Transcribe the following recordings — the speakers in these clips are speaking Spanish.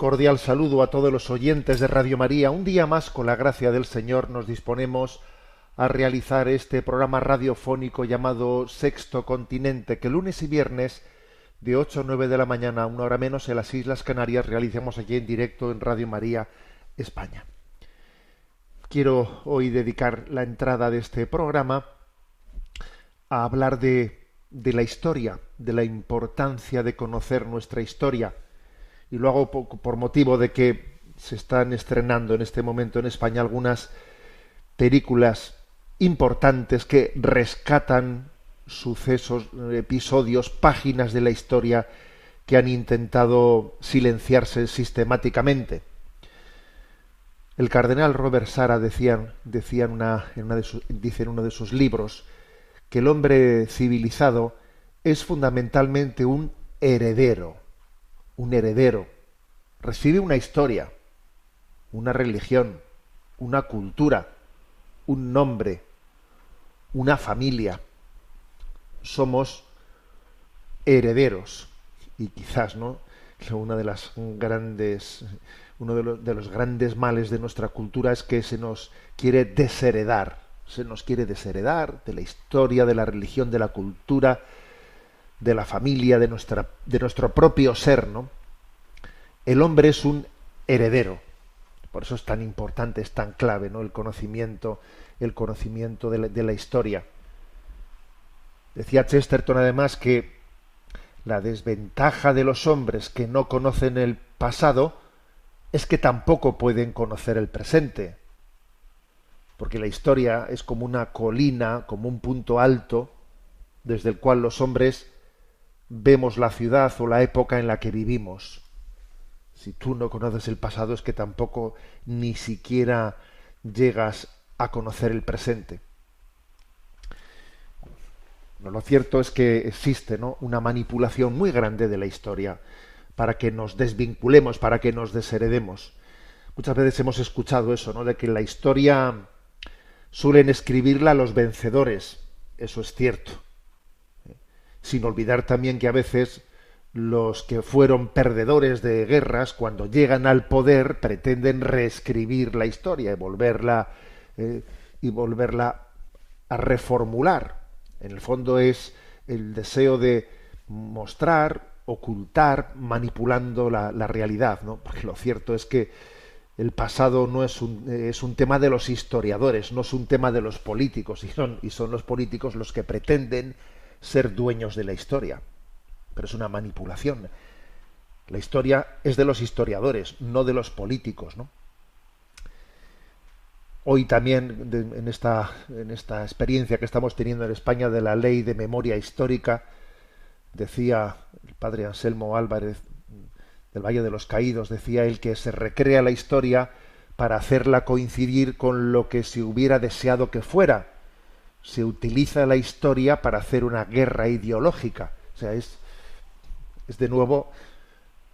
Cordial saludo a todos los oyentes de Radio María. Un día más, con la gracia del Señor, nos disponemos a realizar este programa radiofónico llamado Sexto Continente, que lunes y viernes de 8 a 9 de la mañana, una hora menos, en las Islas Canarias, realizamos allí en directo en Radio María España. Quiero hoy dedicar la entrada de este programa a hablar de, de la historia, de la importancia de conocer nuestra historia y lo hago por motivo de que se están estrenando en este momento en España algunas películas importantes que rescatan sucesos, episodios, páginas de la historia que han intentado silenciarse sistemáticamente. El cardenal Robert Sara decía, decía en una, dice en uno de sus libros que el hombre civilizado es fundamentalmente un heredero un heredero, recibe una historia, una religión, una cultura, un nombre, una familia. Somos herederos y quizás, ¿no? Una de las grandes, uno de los, de los grandes males de nuestra cultura es que se nos quiere desheredar, se nos quiere desheredar de la historia, de la religión, de la cultura, de la familia, de, nuestra, de nuestro propio ser, ¿no? El hombre es un heredero. Por eso es tan importante, es tan clave, ¿no? El conocimiento, el conocimiento de la, de la historia. Decía Chesterton además que la desventaja de los hombres que no conocen el pasado es que tampoco pueden conocer el presente. Porque la historia es como una colina, como un punto alto, desde el cual los hombres vemos la ciudad o la época en la que vivimos. Si tú no conoces el pasado es que tampoco ni siquiera llegas a conocer el presente. lo cierto es que existe ¿no? una manipulación muy grande de la historia para que nos desvinculemos, para que nos desheredemos. Muchas veces hemos escuchado eso, ¿no? de que la historia suelen escribirla los vencedores. Eso es cierto sin olvidar también que a veces los que fueron perdedores de guerras, cuando llegan al poder, pretenden reescribir la historia y volverla, eh, y volverla a reformular. En el fondo es el deseo de mostrar, ocultar, manipulando la, realidad, ¿no? Porque lo cierto es que el pasado no es un, es un tema de los historiadores, no es un tema de los políticos, y son, y son los políticos los que pretenden ser dueños de la historia. Pero es una manipulación. La historia es de los historiadores, no de los políticos, ¿no? Hoy también, en, esta, en esta experiencia que estamos teniendo en España de la ley de memoria histórica, decía el padre Anselmo Álvarez del Valle de los Caídos, decía él que se recrea la historia para hacerla coincidir con lo que se hubiera deseado que fuera se utiliza la historia para hacer una guerra ideológica. O sea, es, es de nuevo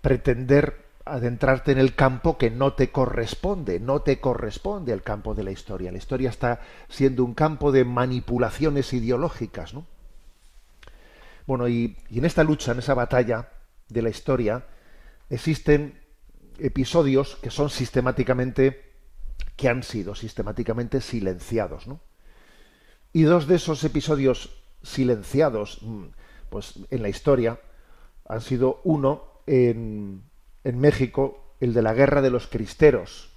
pretender adentrarte en el campo que no te corresponde, no te corresponde el campo de la historia. La historia está siendo un campo de manipulaciones ideológicas, ¿no? Bueno, y, y en esta lucha, en esa batalla de la historia, existen episodios que son sistemáticamente, que han sido sistemáticamente silenciados, ¿no? Y dos de esos episodios silenciados mm, pues, en la historia han sido uno en, en México, el de la Guerra de los Cristeros.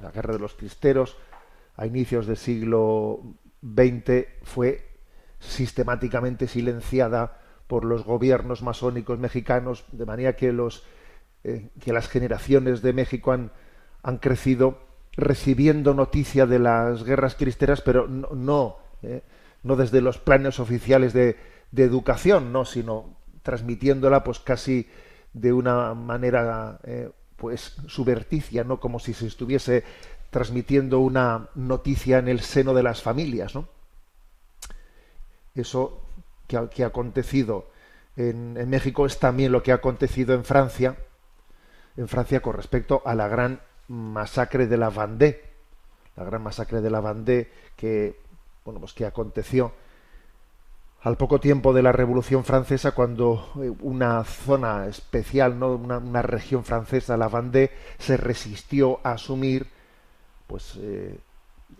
La Guerra de los Cristeros, a inicios del siglo XX, fue sistemáticamente silenciada por los gobiernos masónicos mexicanos, de manera que, los, eh, que las generaciones de México han, han crecido recibiendo noticia de las guerras cristeras, pero no, no, eh, desde los planes oficiales de, educación, no, sino transmitiéndola pues casi de una manera eh, pues suberticia, no como si se estuviese transmitiendo una noticia en el seno de las familias, ¿no? Eso que ha, acontecido en, en, México es también lo que ha acontecido en Francia, en Francia con respecto a la gran masacre de la Vendée, la gran masacre de la Vendée que bueno pues que aconteció al poco tiempo de la Revolución Francesa, cuando eh, una zona especial, ¿no? una, región francesa, la Vendée, se resistió a asumir pues, eh,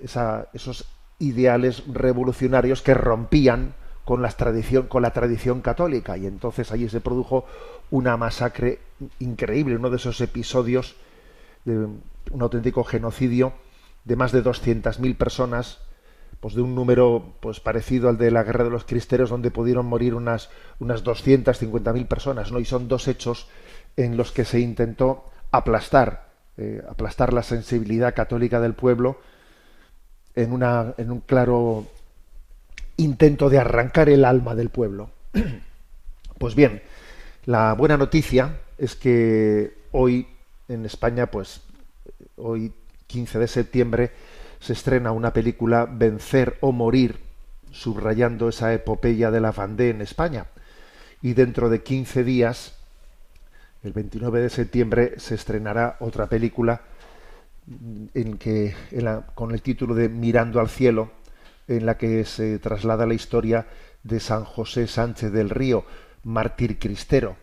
esos ideales revolucionarios que rompían con, tradición, con la tradición católica. Y entonces allí se produjo una masacre increíble, uno de esos episodios de un auténtico genocidio de más de 200.000 personas, pues de un número pues parecido al de la Guerra de los Cristeros, donde pudieron morir unas, unas 250.000 personas, ¿no? Y son dos hechos en los que se intentó aplastar, eh, aplastar la sensibilidad católica del pueblo en, una, en un claro intento de arrancar el alma del pueblo. Pues bien, la buena noticia es que hoy en España, pues hoy 15 de septiembre, se estrena una película Vencer o Morir, subrayando esa epopeya de la Vendée en España. Y dentro de 15 días, el 29 de septiembre, se estrenará otra película en que, con el título de Mirando al cielo, en la que se traslada la historia de San José Sánchez del Río, mártir cristero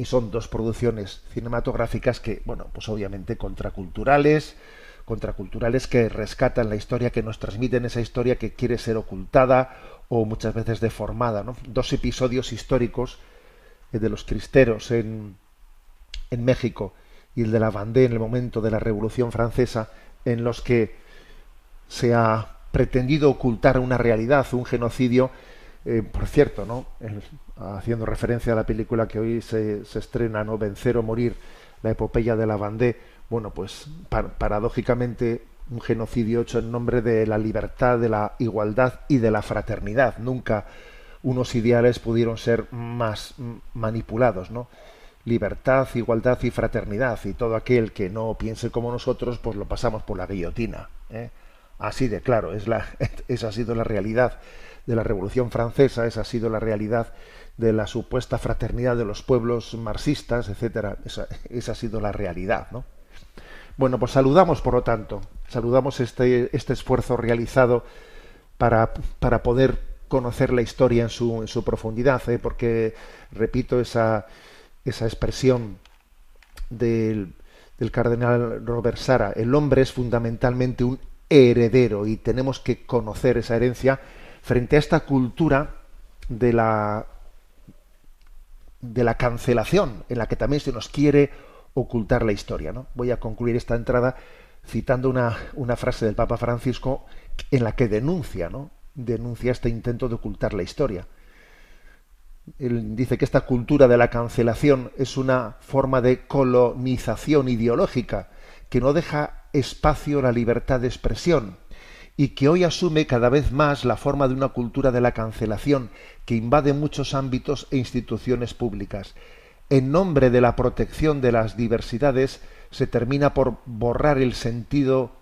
y son dos producciones cinematográficas que, bueno, pues obviamente contraculturales, contraculturales que rescatan la historia, que nos transmiten esa historia que quiere ser ocultada o muchas veces deformada. Dos episodios históricos el eh, de los cristeros en, en México y el de la Vendée en el momento de la Revolución Francesa, en los que se ha pretendido ocultar una realidad, un genocidio eh, por cierto, ¿no? Haciendo referencia a la película que hoy se, estrena, ¿no? Vencer o morir, la epopeya de la Vendée, bueno, pues paradójicamente un genocidio hecho en nombre de la libertad, de la igualdad y de la fraternidad. Nunca unos ideales pudieron ser más manipulados, ¿no? Libertad, igualdad y fraternidad. Y todo aquel que no piense como nosotros, pues lo pasamos por la guillotina. ¿eh? Así de claro, es la, esa ha sido la realidad de la Revolución Francesa, esa ha sido la realidad de la supuesta fraternidad de los pueblos marxistas, etcétera. Esa, ha sido la realidad, ¿no? Bueno, pues saludamos, por lo tanto, saludamos este, este esfuerzo realizado para, para poder conocer la historia en su, en su profundidad, ¿eh? porque, repito, esa, esa expresión del, del cardenal Robert Sara, el hombre es fundamentalmente un heredero y tenemos que conocer esa herencia frente a esta cultura de la de la cancelación en la que también se nos quiere ocultar la historia. ¿no? Voy a concluir esta entrada citando una, una frase del Papa Francisco en la que denuncia, ¿no? denuncia este intento de ocultar la historia. Él dice que esta cultura de la cancelación es una forma de colonización ideológica que no deja espacio a la libertad de expresión y que hoy asume cada vez más la forma de una cultura de la cancelación que invade muchos ámbitos e instituciones públicas. En nombre de la protección de las diversidades se termina por borrar el sentido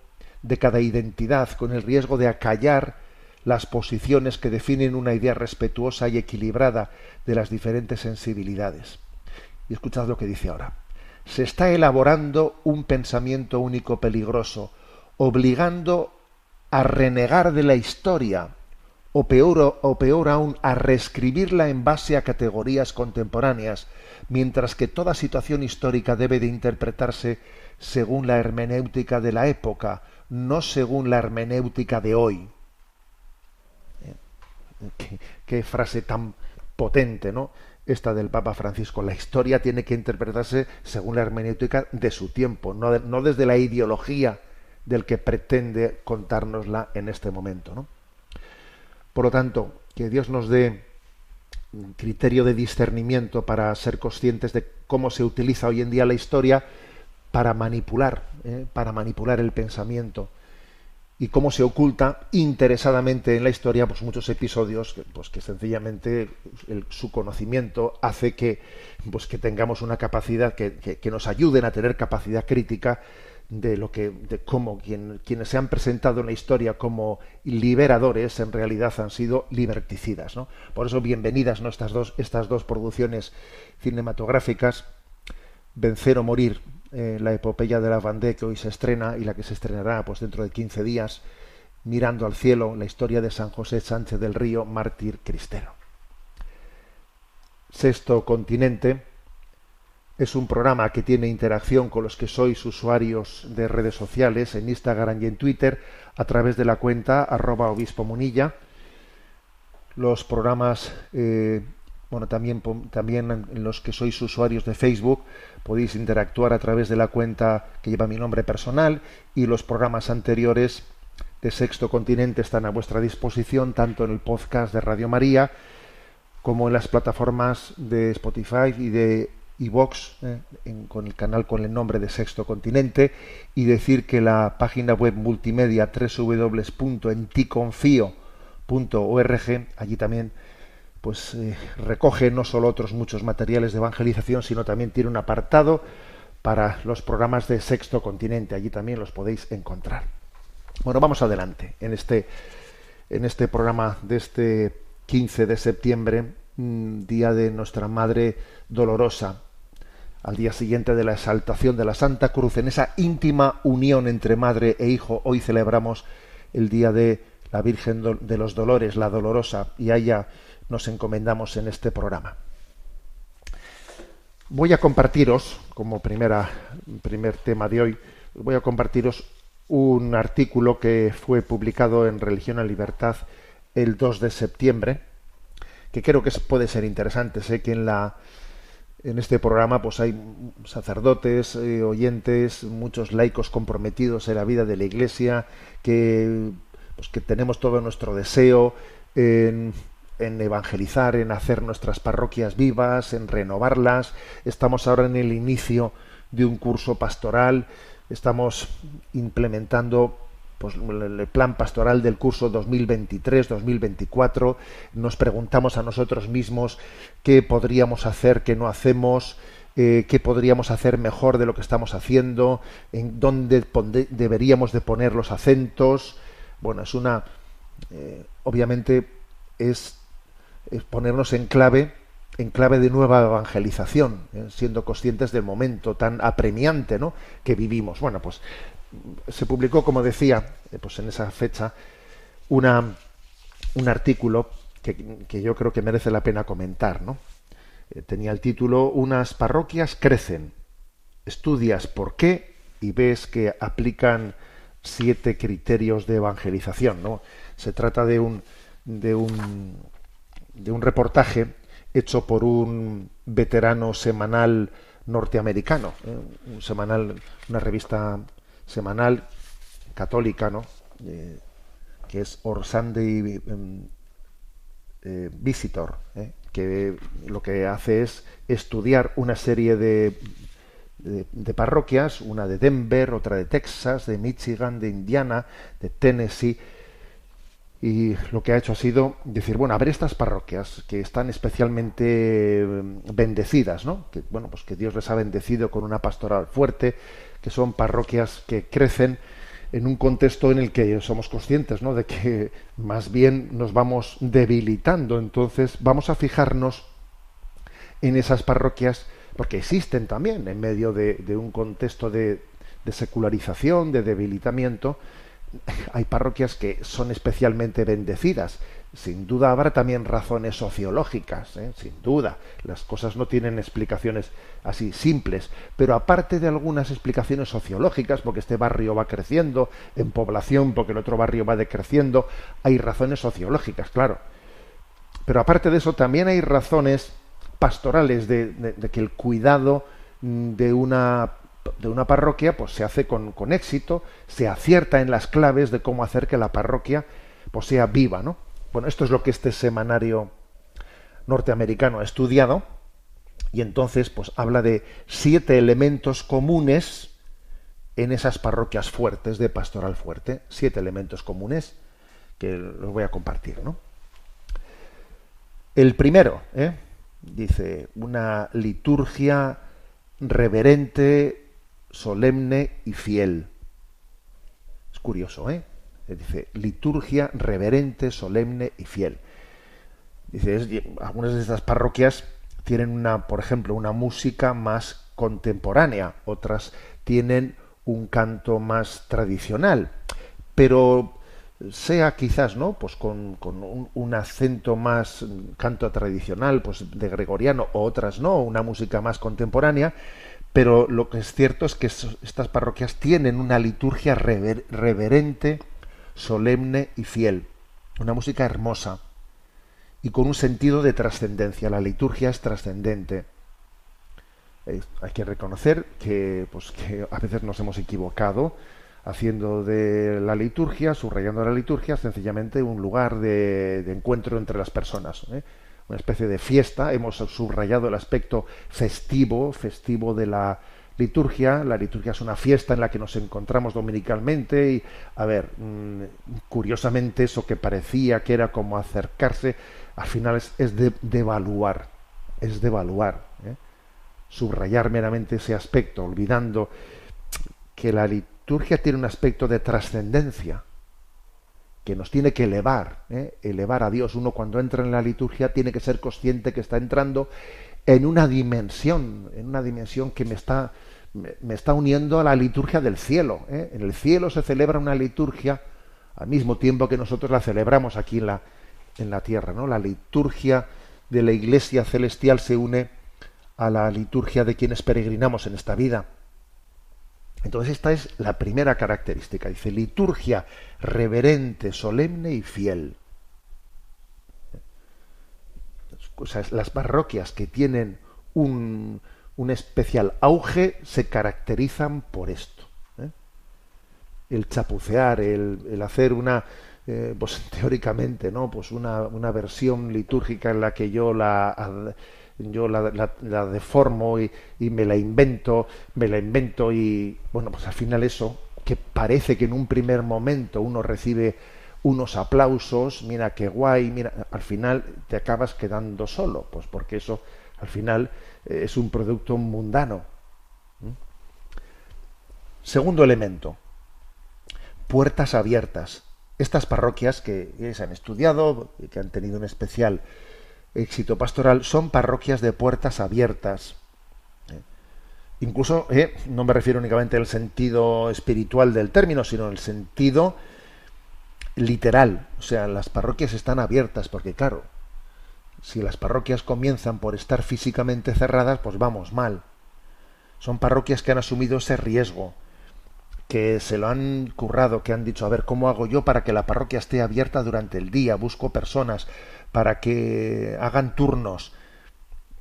de cada identidad con el riesgo de acallar las posiciones que definen una idea respetuosa y equilibrada de las diferentes sensibilidades. Y escuchad lo que dice ahora. Se está elaborando un pensamiento único peligroso, obligando a renegar de la historia, o peor, o peor aún, a reescribirla en base a categorías contemporáneas, mientras que toda situación histórica debe de interpretarse según la hermenéutica de la época, no según la hermenéutica de hoy. Eh, qué, frase tan potente, ¿no? Esta del Papa Francisco. La historia tiene que interpretarse según la hermenéutica de su tiempo, no, no desde la ideología del que pretende contárnosla en este momento. ¿no? Por lo tanto, que Dios nos dé criterio de discernimiento para ser conscientes de cómo se utiliza hoy en día la historia para manipular, eh, para manipular el pensamiento y cómo se oculta interesadamente en la historia pues muchos episodios que, pues que sencillamente su conocimiento hace que pues que tengamos una capacidad que, que, nos ayuden a tener capacidad crítica de lo que de cómo quienes se han presentado en la historia como liberadores en realidad han sido liberticidas ¿no? por eso bienvenidas ¿no? estas dos estas dos producciones cinematográficas vencer o morir eh, la epopeya de la Vendée que hoy se estrena y la que se estrenará pues dentro de 15 días, Mirando al cielo, la historia de San José Sánchez del Río, mártir cristero. Sexto Continente es un programa que tiene interacción con los que sois usuarios de redes sociales en Instagram y en Twitter a través de la cuenta arroba obispo munilla. Los programas eh, bueno, también, también en los que sois usuarios de Facebook podéis interactuar a través de la cuenta que lleva mi nombre personal y los programas anteriores de Sexto Continente están a vuestra disposición tanto en el podcast de Radio María como en las plataformas de Spotify y de iVox eh, con el canal con el nombre de Sexto Continente y decir que la página web multimedia www.enticonfio.org allí también pues eh, recoge no solo otros muchos materiales de evangelización, sino también tiene un apartado para los programas de Sexto Continente. Allí también los podéis encontrar. Bueno, vamos adelante en este, en este programa de este 15 de septiembre, mm, día de nuestra Madre Dolorosa, al día siguiente de la exaltación de la Santa Cruz, en esa íntima unión entre madre e hijo, hoy celebramos el día de la Virgen de los Dolores, la Dolorosa, y haya nos encomendamos en este programa. Voy a compartiros, como primera, primer tema de hoy, voy a compartiros un artículo que fue publicado en Religión y Libertad el 2 de septiembre, que creo que puede ser interesante. Sé que en la en este programa pues hay sacerdotes, eh, oyentes, muchos laicos comprometidos en la vida de la Iglesia, que pues que tenemos todo nuestro deseo en en evangelizar, en hacer nuestras parroquias vivas, en renovarlas. Estamos ahora en el inicio de un curso pastoral, estamos implementando pues, el plan pastoral del curso 2023-2024. Nos preguntamos a nosotros mismos qué podríamos hacer, qué no hacemos, eh, qué podríamos hacer mejor de lo que estamos haciendo, en dónde deberíamos de poner los acentos. Bueno, es una, eh, obviamente, es ponernos en clave en clave de nueva evangelización, ¿eh? siendo conscientes del momento tan apremiante ¿no? que vivimos. Bueno, pues se publicó, como decía, eh, pues en esa fecha, una, un artículo que, yo creo que merece la pena comentar. ¿no? Eh, tenía el título Unas parroquias crecen. Estudias por qué y ves que aplican siete criterios de evangelización. ¿no? Se trata de un, de un de un reportaje hecho por un veterano semanal norteamericano, ¿eh? un semanal, una revista semanal católica, ¿no? Eh, que es Or Sunday em, eh, Visitor, que lo que hace es estudiar una serie de, de, parroquias, una de Denver, otra de Texas, de Michigan, de Indiana, de Tennessee, y lo que ha hecho ha sido decir, bueno, a ver estas parroquias que están especialmente mm, bendecidas, ¿no? Que, bueno, pues que Dios les ha bendecido con una pastoral fuerte, que son parroquias que crecen en un contexto en el que somos conscientes, ¿no? De que más bien nos vamos debilitando. Entonces, vamos a fijarnos en esas parroquias, porque existen también en medio de, un contexto de, de secularización, de debilitamiento, hay parroquias que son especialmente bendecidas. Sin duda habrá también razones sociológicas, ¿eh? sin duda. Las cosas no tienen explicaciones así simples, pero aparte de algunas explicaciones sociológicas, porque este barrio va creciendo en población, porque el otro barrio va decreciendo, hay razones sociológicas, claro. Pero aparte de eso, también hay razones pastorales de que el cuidado mm, de una de una parroquia pues se hace con, con, éxito, se acierta en las claves de cómo hacer que la parroquia pues sea viva, ¿no? Bueno, esto es lo que este semanario norteamericano ha estudiado y entonces pues habla de siete elementos comunes en esas parroquias fuertes de pastoral fuerte. Siete elementos comunes que los voy a compartir, ¿no? El primero, ¿eh? dice, una liturgia reverente, solemne y fiel. Es curioso, ¿eh? Dice, liturgia reverente, solemne y fiel. Dice, algunas de estas parroquias tienen una, por ejemplo, una música más contemporánea, otras tienen un canto más tradicional, pero sea quizás no pues con, un, acento más canto tradicional pues de gregoriano o otras no una música más contemporánea pero lo que es cierto es que estas parroquias tienen una liturgia reverente solemne y fiel una música hermosa y con un sentido de trascendencia la liturgia es trascendente hay que reconocer que pues a veces nos hemos equivocado haciendo de la liturgia, subrayando la liturgia, sencillamente un lugar de, encuentro entre las personas. ¿eh? Una especie de fiesta. Hemos subrayado el aspecto festivo, festivo de la liturgia. La liturgia es una fiesta en la que nos encontramos dominicalmente y, a ver, mm, curiosamente eso que parecía que era como acercarse, al final es, de devaluar, es devaluar. ¿eh? Subrayar meramente ese aspecto, olvidando que la liturgia tiene un aspecto de trascendencia que nos tiene que elevar, ¿eh? elevar a Dios. Uno cuando entra en la liturgia tiene que ser consciente que está entrando en una dimensión, en una dimensión que me está, me, está uniendo a la liturgia del cielo. ¿eh? En el cielo se celebra una liturgia al mismo tiempo que nosotros la celebramos aquí en la, en la tierra. ¿no? La liturgia de la iglesia celestial se une a la liturgia de quienes peregrinamos en esta vida. Entonces esta es la primera característica. Dice liturgia reverente, solemne y fiel. las parroquias que tienen un, especial auge se caracterizan por esto. ¿eh? El chapucear, el, hacer una, eh, pues teóricamente, ¿no? Pues una, una, versión litúrgica en la que yo la yo la, deformo y, me la invento, me la invento y bueno, pues al final eso, que parece que en un primer momento uno recibe unos aplausos, mira qué guay, mira, al final te acabas quedando solo, pues porque eso al final es un producto mundano. Segundo elemento, puertas abiertas. Estas parroquias que se han estudiado, y que han tenido un especial éxito pastoral son parroquias de puertas abiertas. ¿eh? Incluso, eh, no me refiero únicamente al sentido espiritual del término, sino el sentido literal. O sea, las parroquias están abiertas, porque claro, si las parroquias comienzan por estar físicamente cerradas, pues vamos mal. Son parroquias que han asumido ese riesgo, que se lo han currado, que han dicho, a ver, ¿cómo hago yo para que la parroquia esté abierta durante el día? Busco personas, para que hagan turnos.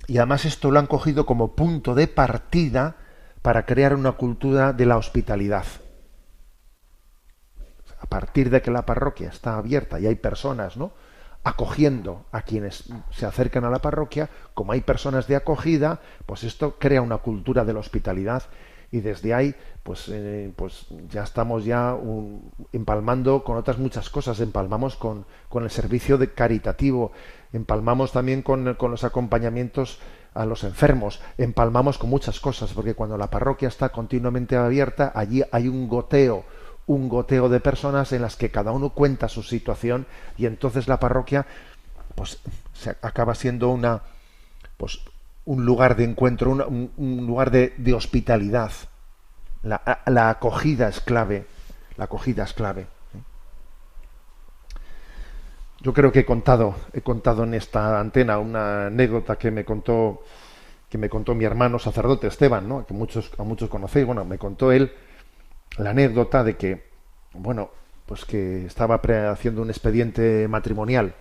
Y además esto lo han cogido como punto de partida para crear una cultura de la hospitalidad. A partir de que la parroquia está abierta y hay personas, ¿no? Acogiendo a quienes se acercan a la parroquia, como hay personas de acogida, pues esto crea una cultura de la hospitalidad. Y desde ahí pues, eh, pues ya estamos ya empalmando con otras muchas cosas, empalmamos con, con el servicio de caritativo, empalmamos también con, con, los acompañamientos a los enfermos, empalmamos con muchas cosas, porque cuando la parroquia está continuamente abierta, allí hay un goteo, un goteo de personas en las que cada uno cuenta su situación y entonces la parroquia pues se acaba siendo una pues un lugar de encuentro, un, lugar de, hospitalidad. La, acogida es clave. La acogida es clave. Yo creo que he contado, he contado en esta antena una anécdota que me contó, que me contó mi hermano sacerdote Esteban, ¿no? que muchos, a muchos conocéis. Bueno, me contó él la anécdota de que, bueno, pues que estaba haciendo un expediente matrimonial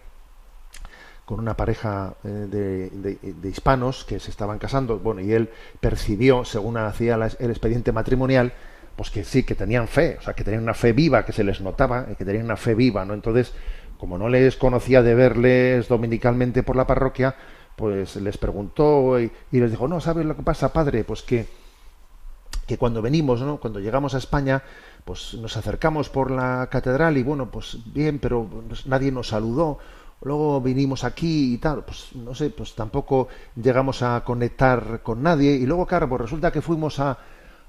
con una pareja eh, de, hispanos que se estaban casando, bueno, y él percibió, según hacía el expediente matrimonial, pues que sí, que tenían fe, o sea, que tenían una fe viva, que se les notaba, que tenían una fe viva, ¿no? Entonces, como no les conocía de verles dominicalmente por la parroquia, pues les preguntó y, les dijo, no, ¿sabes lo que pasa, padre? Pues que que cuando venimos, ¿no? cuando llegamos a España, pues nos acercamos por la catedral y bueno, pues bien, pero pues nadie nos saludó. Luego vinimos aquí y tal, pues no sé, pues tampoco llegamos a conectar con nadie. Y luego, claro, pues resulta que fuimos a,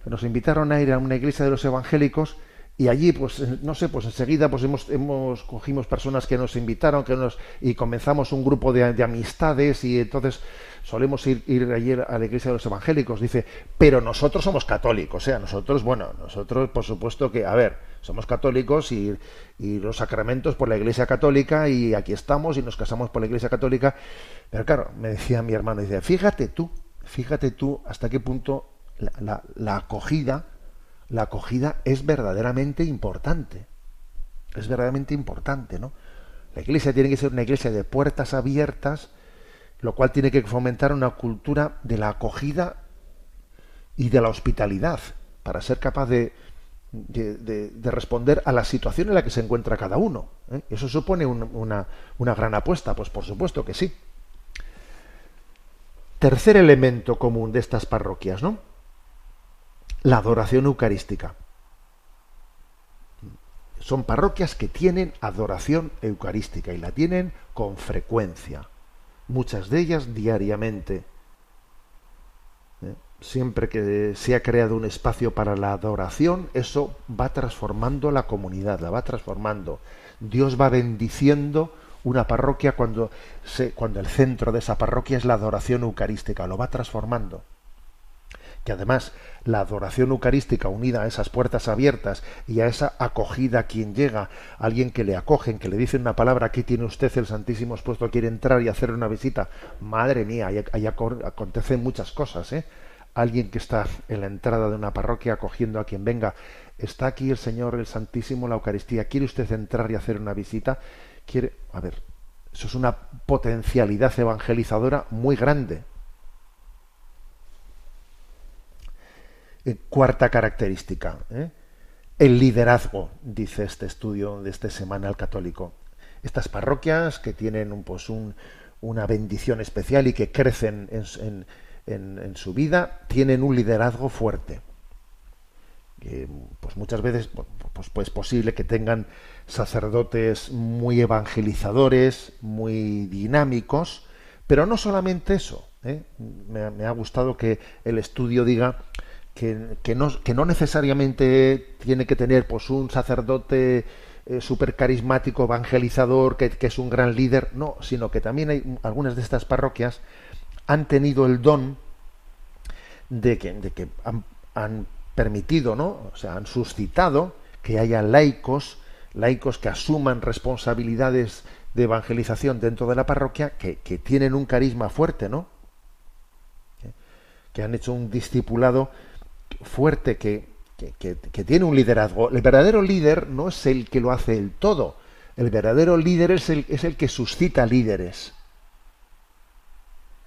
nos invitaron a ir a una iglesia de los evangélicos y allí pues no sé pues enseguida pues hemos, hemos cogimos personas que nos invitaron que nos y comenzamos un grupo de, de amistades y entonces solemos ir, ir ayer a la iglesia de los evangélicos. Dice pero nosotros somos católicos o sea nosotros bueno nosotros por supuesto que a ver somos católicos y, y los sacramentos por la iglesia católica y aquí estamos y nos casamos por la iglesia católica. Pero claro me decía mi hermano dice fíjate tú fíjate tú hasta qué punto la, la, la acogida la acogida es verdaderamente importante. Es verdaderamente importante, ¿no? La iglesia tiene que ser una iglesia de puertas abiertas, lo cual tiene que fomentar una cultura de la acogida y de la hospitalidad, para ser capaz de, de, de, de responder a la situación en la que se encuentra cada uno. ¿eh? ¿Eso supone un, una, una gran apuesta? Pues por supuesto que sí. Tercer elemento común de estas parroquias, ¿no? La adoración eucarística. Son parroquias que tienen adoración eucarística y la tienen con frecuencia, muchas de ellas diariamente. ¿Eh? Siempre que se ha creado un espacio para la adoración, eso va transformando la comunidad, la va transformando. Dios va bendiciendo una parroquia cuando, se, cuando el centro de esa parroquia es la adoración eucarística, lo va transformando que además la adoración eucarística unida a esas puertas abiertas y a esa acogida a quien llega, alguien que le acogen, que le dicen una palabra, aquí tiene usted el Santísimo expuesto, quiere entrar y hacer una visita, madre mía, ahí, acontecen muchas cosas, ¿eh? Alguien que está en la entrada de una parroquia acogiendo a quien venga, está aquí el Señor, el Santísimo, la Eucaristía, quiere usted entrar y hacer una visita, quiere, a ver, eso es una potencialidad evangelizadora muy grande, cuarta característica, ¿eh? el liderazgo, dice este estudio de este Semanal Católico. Estas parroquias que tienen un, pues un, una bendición especial y que crecen en, en, su vida, tienen un liderazgo fuerte. Pues muchas veces pues, pues posible que tengan sacerdotes muy evangelizadores, muy dinámicos, pero no solamente eso. ¿eh? Me, ha gustado que el estudio diga que, no, que no necesariamente tiene que tener pues un sacerdote eh, súper carismático, evangelizador, que, que, es un gran líder, no, sino que también hay algunas de estas parroquias han tenido el don de que, de que han, han, permitido, ¿no? O sea, han suscitado que haya laicos, laicos que asuman responsabilidades de evangelización dentro de la parroquia, que, que tienen un carisma fuerte, ¿no? Que han hecho un discipulado fuerte que, que, tiene un liderazgo. El verdadero líder no es el que lo hace el todo. El verdadero líder es el, es el que suscita líderes.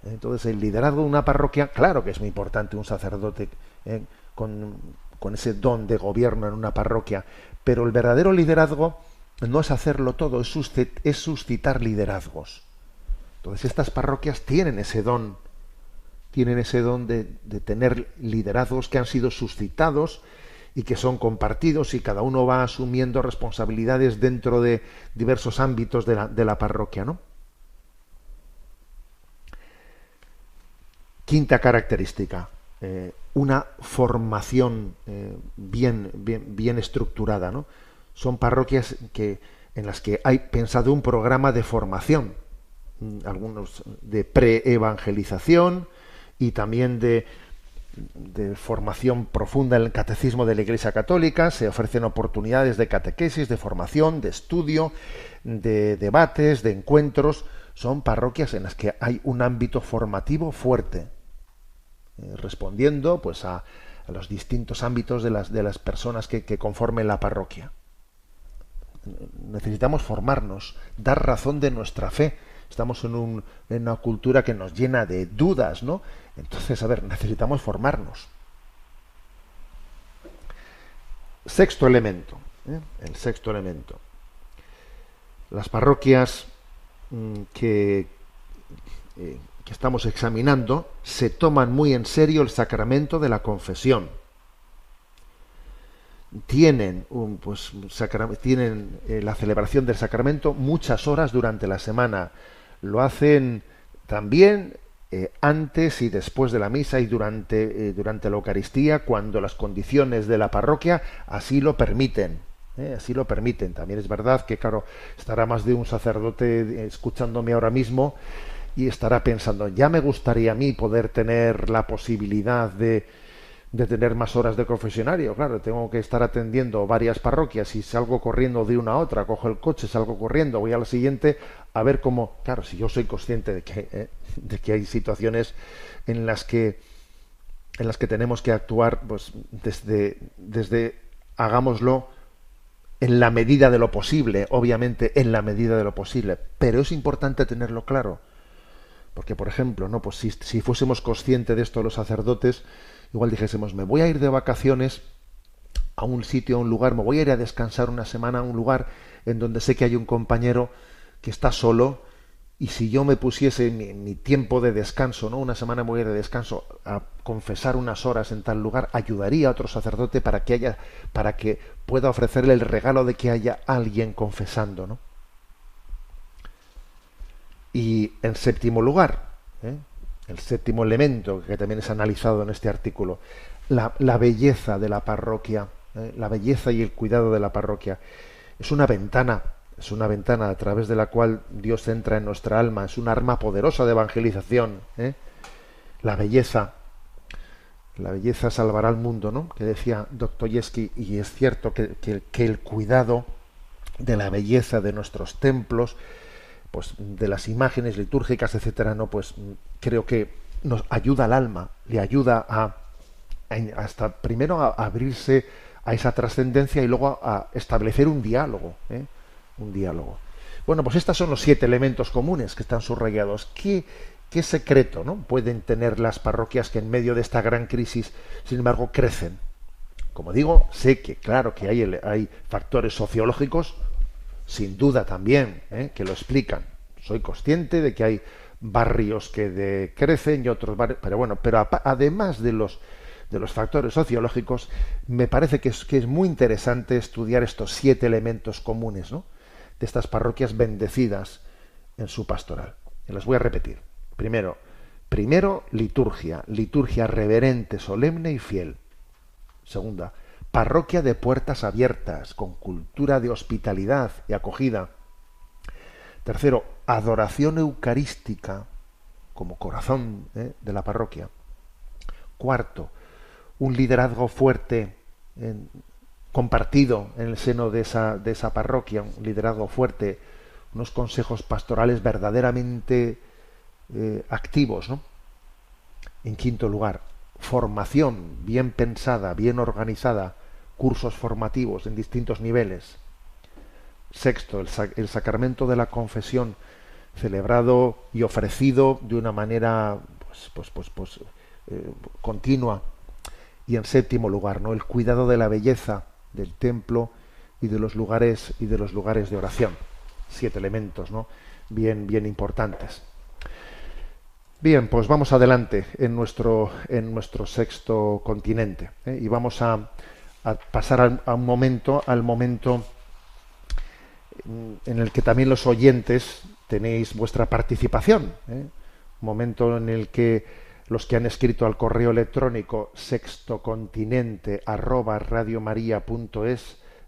Entonces, el liderazgo de una parroquia, claro que es muy importante un sacerdote eh, con, con ese don de gobierno en una parroquia, pero el verdadero liderazgo no es hacerlo todo, es, es suscitar liderazgos. Entonces, estas parroquias tienen ese don tienen ese don de, tener liderazgos que han sido suscitados y que son compartidos y cada uno va asumiendo responsabilidades dentro de diversos ámbitos de la, parroquia, ¿no? Quinta característica, eh, una formación eh, bien, bien, bien, estructurada, ¿no? Son parroquias que, en las que hay pensado un programa de formación, algunos de pre-evangelización, y también de, formación profunda en el catecismo de la Iglesia Católica, se ofrecen oportunidades de catequesis, de formación, de estudio, de debates, de encuentros. Son parroquias en las que hay un ámbito formativo fuerte, eh, respondiendo pues a, a, los distintos ámbitos de las, de las personas que, que conformen la parroquia. Necesitamos formarnos, dar razón de nuestra fe. Estamos en, un, en una cultura que nos llena de dudas, ¿no? Entonces, a ver, necesitamos formarnos. Sexto elemento, ¿eh? el sexto elemento. Las parroquias mmm, que, eh, que, estamos examinando se toman muy en serio el sacramento de la confesión. tienen, pues, tienen eh, la celebración del sacramento muchas horas durante la semana. Lo hacen también eh, antes y después de la misa y durante, eh, durante la Eucaristía, cuando las condiciones de la parroquia así lo permiten. Así lo permiten. También es verdad que, claro, estará más de un sacerdote escuchándome ahora mismo y estará pensando, ya me gustaría a mí poder tener la posibilidad de, de tener más horas de confesionario. Claro, tengo que estar atendiendo varias parroquias y salgo corriendo de una a otra, cojo el coche, salgo corriendo, voy a la siguiente a ver cómo. Claro, si yo soy consciente de que, eh, de que hay situaciones en las que en las que tenemos que actuar, pues desde, desde hagámoslo en la medida de lo posible, obviamente en la medida de lo posible, pero es importante tenerlo claro. Porque, por ejemplo, no, pues si, si fuésemos conscientes de esto los sacerdotes, igual dijésemos, me voy a ir de vacaciones a un sitio, a un lugar, me voy a ir a descansar una semana a un lugar en donde sé que hay un compañero que está solo y si yo me pusiese mi, tiempo de descanso, ¿no? Una semana ir de descanso a confesar unas horas en tal lugar, ayudaría a otro sacerdote para que haya, para que pueda ofrecerle el regalo de que haya alguien confesando, ¿no? Y en séptimo lugar, ¿eh? el séptimo elemento que también es analizado en este artículo, la, belleza de la parroquia, ¿eh? la belleza y el cuidado de la parroquia. Es una ventana, es una ventana a través de la cual Dios entra en nuestra alma, es un arma poderosa de evangelización. ¿eh? La belleza, la belleza salvará al mundo, ¿no? Que decía Dostoyevsky, y es cierto que, que el cuidado de la belleza de nuestros templos, pues de las imágenes litúrgicas, etcétera, no, pues creo que nos ayuda al alma, le ayuda a, hasta primero a, abrirse a esa trascendencia y luego a, establecer un diálogo, ¿eh? Un diálogo. Bueno, pues estos son los siete elementos comunes que están subrayados. ¿Qué, qué secreto ¿no? pueden tener las parroquias que en medio de esta gran crisis, sin embargo, crecen? Como digo, sé que, claro, que hay, hay factores sociológicos sin duda también, ¿eh? que lo explican. Soy consciente de que hay barrios que decrecen y otros barrios, pero bueno, pero además de los de los factores sociológicos, me parece que es, que es muy interesante estudiar estos siete elementos comunes ¿no? De estas parroquias bendecidas en su pastoral. Y los voy a repetir. Primero, primero, liturgia, liturgia reverente, solemne y fiel. Segunda, parroquia de puertas abiertas, con cultura de hospitalidad y acogida. Tercero, adoración eucarística como corazón ¿eh? de la parroquia. Cuarto, un liderazgo fuerte, compartido en el seno de esa, de esa parroquia, un liderazgo fuerte, unos consejos pastorales verdaderamente eh, activos. ¿no? En quinto lugar, formación bien pensada, bien organizada, cursos formativos en distintos niveles. Sexto, el, sacramento de la confesión celebrado y ofrecido de una manera pues, pues, pues, pues eh, continua. Y en séptimo lugar, ¿no? el cuidado de la belleza del templo y de los lugares y de los lugares de oración. Siete elementos, ¿no? Bien, bien importantes. Bien, pues vamos adelante en nuestro, en nuestro sexto continente ¿eh? y vamos a, pasar a un momento, al momento en el que también los oyentes tenéis vuestra participación. ¿eh? Momento en el que los que han escrito al correo electrónico sextocontinente arroba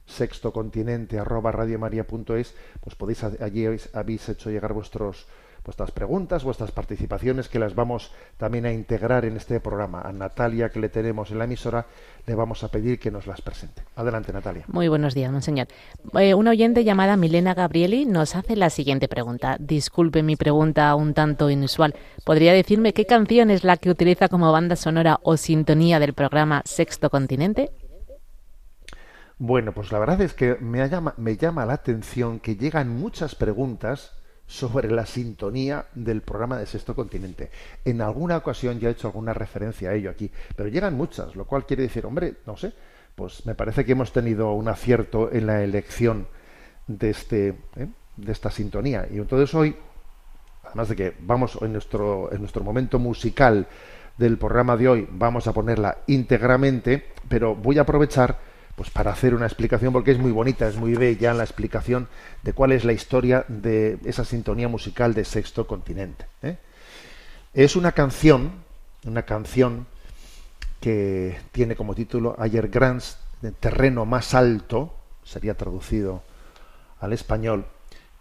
sextocontinente arroba radiomaria.es pues podéis allí habéis hecho llegar vuestros vuestras preguntas, vuestras participaciones, que las vamos también a integrar en este programa. A Natalia, que le tenemos en la emisora, le vamos a pedir que nos las presente. Adelante, Natalia. Muy buenos días, monseñor. Eh, una oyente llamada Milena Gabrieli nos hace la siguiente pregunta. Disculpe mi pregunta un tanto inusual. ¿Podría decirme qué canción es la que utiliza como banda sonora o sintonía del programa Sexto Continente? Bueno, pues la verdad es que me llama, me llama la atención que llegan muchas preguntas sobre la sintonía del programa de Sexto Continente. En alguna ocasión ya he hecho alguna referencia a ello aquí, pero llegan muchas, lo cual quiere decir, hombre, no sé, pues me parece que hemos tenido un acierto en la elección de este ¿eh? de esta sintonía y entonces hoy además de que vamos en nuestro en nuestro momento musical del programa de hoy vamos a ponerla íntegramente pero voy a aprovechar pues para hacer una explicación, porque es muy bonita, es muy bella la explicación de cuál es la historia de esa sintonía musical de Sexto Continente. ¿eh? Es una canción, una canción que tiene como título Ayer Grants, terreno más alto, sería traducido al español,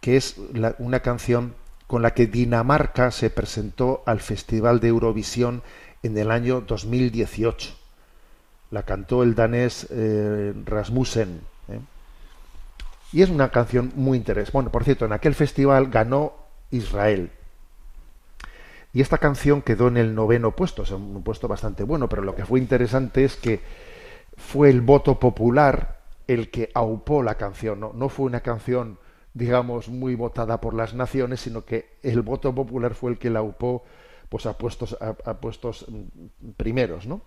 que es una canción con la que Dinamarca se presentó al Festival de Eurovisión en el año 2018. La cantó el danés eh, Rasmussen. ¿eh? Y es una canción muy interesante. Bueno, por cierto, en aquel festival ganó Israel. Y esta canción quedó en el noveno puesto, o sea, un puesto bastante bueno, pero lo que fue interesante es que fue el voto popular el que aupó la canción, no, no fue una canción, digamos, muy votada por las naciones, sino que el voto popular fue el que la aupó pues, a, puestos, a, puestos mm, primeros, ¿no?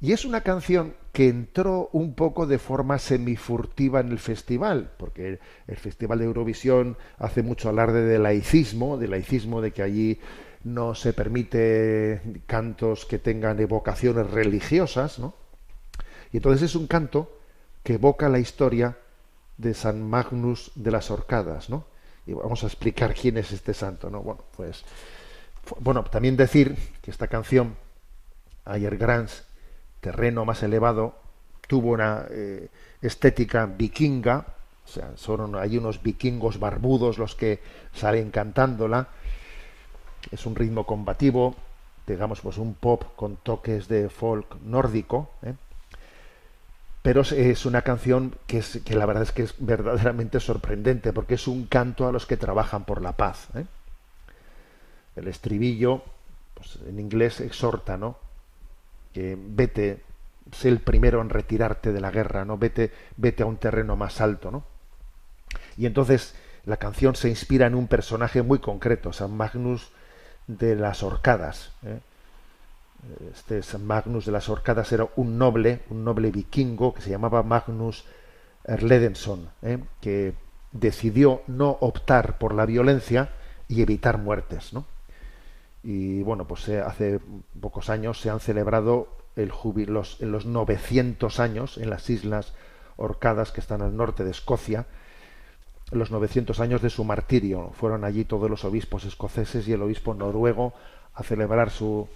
Y es una canción que entró un poco de forma semifurtiva en el festival, porque el Festival de Eurovisión hace mucho alarde de laicismo, de laicismo de que allí no se permite cantos que tengan evocaciones religiosas, ¿no? Y entonces es un canto que evoca la historia de San Magnus de las Orcadas, ¿no? Y vamos a explicar quién es este santo, ¿no? Bueno, pues bueno, también decir que esta canción Ayer Grans, terreno más elevado, tuvo una eh, estética vikinga, o sea, son hay unos vikingos barbudos los que salen cantándola. Es un ritmo combativo, digamos pues un pop con toques de folk nórdico, ¿eh? pero es una canción que, que la verdad es que es verdaderamente sorprendente porque es un canto a los que trabajan por la paz. ¿eh? El estribillo, pues en inglés exhorta, ¿no? Que vete, sé el primero en retirarte de la guerra, ¿no? Vete, vete a un terreno más alto, ¿no? Y entonces la canción se inspira en un personaje muy concreto, San Magnus de las Orcadas. ¿eh? este San Magnus de las Orcadas era un noble, un noble vikingo que se llamaba Magnus Erledenson, ¿eh? que decidió no optar por la violencia y evitar muertes, ¿no? Y bueno, pues eh, hace pocos años se han celebrado el los, en los 900 años en las islas Orcadas que están al norte de Escocia, los 900 años de su martirio. Fueron allí todos los obispos escoceses y el obispo noruego a celebrar su,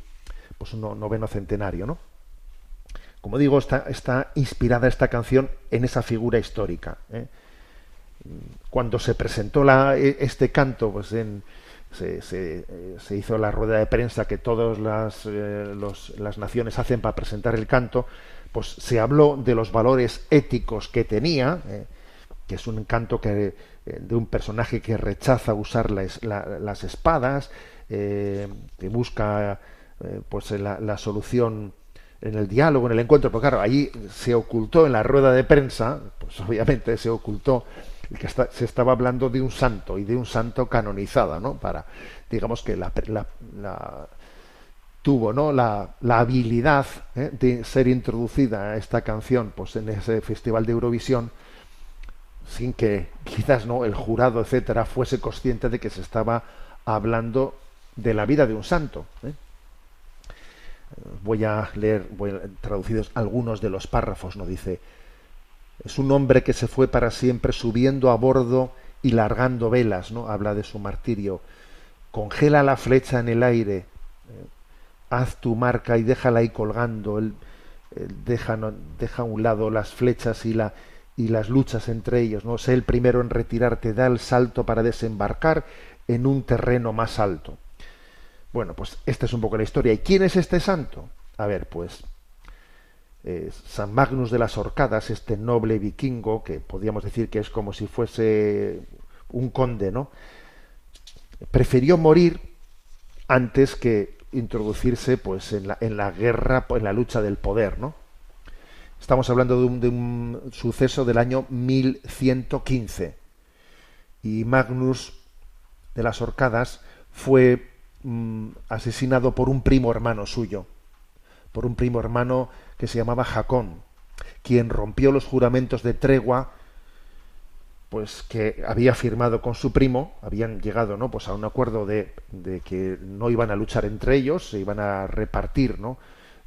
pues un noveno centenario, ¿no? Como digo, está, está inspirada esta canción en esa figura histórica. ¿eh? Cuando se presentó la, e, este canto, pues en, se, se, hizo la rueda de prensa que todas las, eh, las naciones hacen para presentar el canto, pues se habló de los valores éticos que tenía, ¿eh? que es un canto que, de un personaje que rechaza usar las espadas, que busca eh, pues la, la, solución en el diálogo, en el encuentro, porque claro, allí se ocultó en la rueda de prensa, pues obviamente se ocultó que se estaba hablando de un santo y de un santo canonizado, ¿no? Para, digamos que la, la, tuvo, ¿no? La, habilidad ¿eh? de ser introducida esta canción, pues en ese festival de Eurovisión, sin que quizás no el jurado, etcétera, fuese consciente de que se estaba hablando de la vida de un santo. ¿eh? voy a leer voy a, traducidos algunos de los párrafos no dice es un hombre que se fue para siempre subiendo a bordo y largando velas no habla de su martirio. Congela la flecha en el aire. Eh, haz tu marca y déjala ahí colgando. Deja deja a un lado las flechas y la y las luchas entre ellos no sé el primero en retirarte da el salto para desembarcar en un terreno más alto. Bueno, pues esta es un poco la historia. ¿Y quién es este santo? A ver, pues eh, San Magnus de las Orcadas, este noble vikingo, que podríamos decir que es como si fuese un conde, ¿no? Prefirió morir antes que introducirse pues en la, en la guerra, en la lucha del poder, ¿no? Estamos hablando de un, suceso del año 1115 y Magnus de las Orcadas fue Mm, asesinado por un primo hermano suyo, por un primo hermano que se llamaba Jacón, quien rompió los juramentos de tregua pues que había firmado con su primo, habían llegado ¿no? pues a un acuerdo de, que no iban a luchar entre ellos, se iban a repartir ¿no?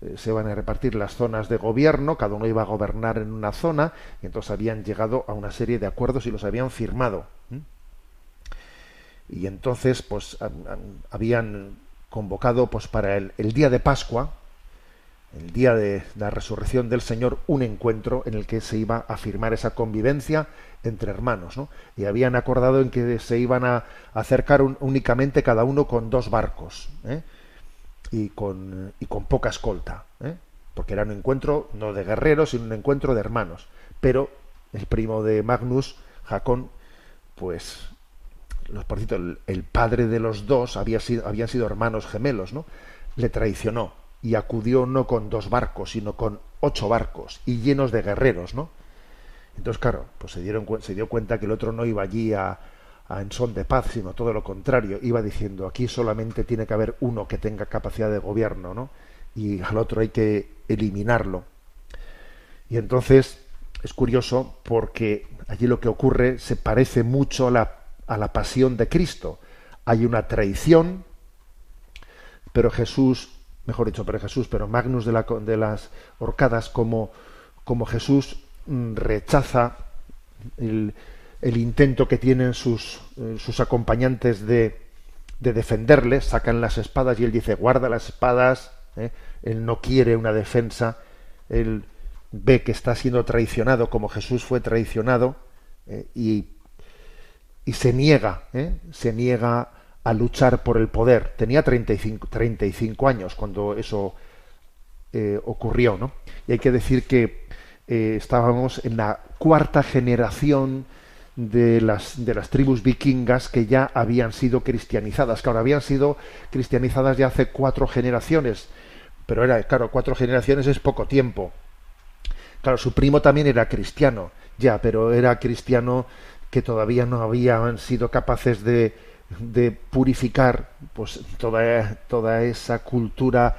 eh, se iban a repartir las zonas de gobierno, cada uno iba a gobernar en una zona, y entonces habían llegado a una serie de acuerdos y los habían firmado. Y entonces, pues, habían convocado pues para el día de Pascua, el día de la resurrección del Señor, un encuentro en el que se iba a firmar esa convivencia entre hermanos, ¿no? Y habían acordado en que se iban a acercar únicamente cada uno con dos barcos, ¿eh? y, con, y con poca escolta, ¿eh? porque era un encuentro no de guerreros, sino un encuentro de hermanos. Pero el primo de Magnus, Jacón, pues, por cierto, el, el, padre de los dos había sido, habían sido hermanos gemelos, ¿no? Le traicionó y acudió no con dos barcos, sino con ocho barcos y llenos de guerreros, ¿no? Entonces, claro, pues se, dieron, se dio cuenta que el otro no iba allí a, en son de paz, sino todo lo contrario. Iba diciendo, aquí solamente tiene que haber uno que tenga capacidad de gobierno, ¿no? Y al otro hay que eliminarlo. Y entonces es curioso porque allí lo que ocurre se parece mucho a la, a la pasión de Cristo. Hay una traición, pero Jesús, mejor dicho, pero Jesús, pero Magnus de, la, de las horcadas, como, como Jesús mm, rechaza el, intento que tienen sus, eh, sus acompañantes de, de, defenderle, sacan las espadas y él dice, guarda las espadas, ¿eh? él no quiere una defensa, él ve que está siendo traicionado como Jesús fue traicionado ¿eh? y, y, se niega, se niega a luchar por el poder. Tenía 35, 35 años cuando eso ocurrió, ¿no? Y hay que decir que estábamos en la cuarta generación de las, de las tribus vikingas que ya habían sido cristianizadas. Claro, habían sido cristianizadas ya hace cuatro generaciones, pero era, claro, cuatro generaciones es poco tiempo. Claro, su primo también era cristiano, ya, pero era cristiano que todavía no habían sido capaces de, de purificar pues toda, toda esa cultura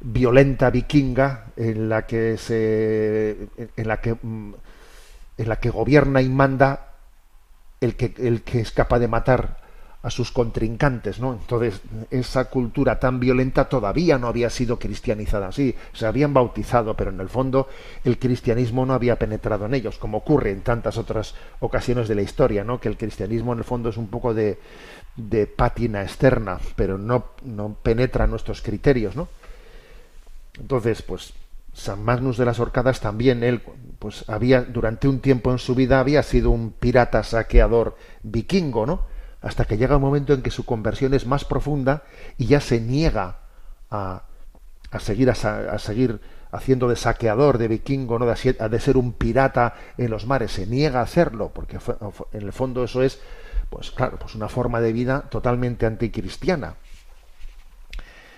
violenta vikinga en la que se en la que en la que gobierna y manda el que, el que es capaz de matar a sus contrincantes, ¿no? Entonces, esa cultura tan violenta todavía no había sido cristianizada. Sí, se habían bautizado, pero en el fondo el cristianismo no había penetrado en ellos, como ocurre en tantas otras ocasiones de la historia, ¿no? Que el cristianismo en el fondo es un poco de, de pátina externa, pero no, no penetra nuestros criterios, ¿no? Entonces, pues, San Magnus de las Orcadas también él pues había durante un tiempo en su vida había sido un pirata saqueador vikingo, ¿no? Hasta que llega un momento en que su conversión es más profunda y ya se niega a, a seguir a, seguir haciendo de saqueador de vikingo, no de, ser un pirata en los mares, se niega a hacerlo porque en el fondo eso es pues claro, pues una forma de vida totalmente anticristiana.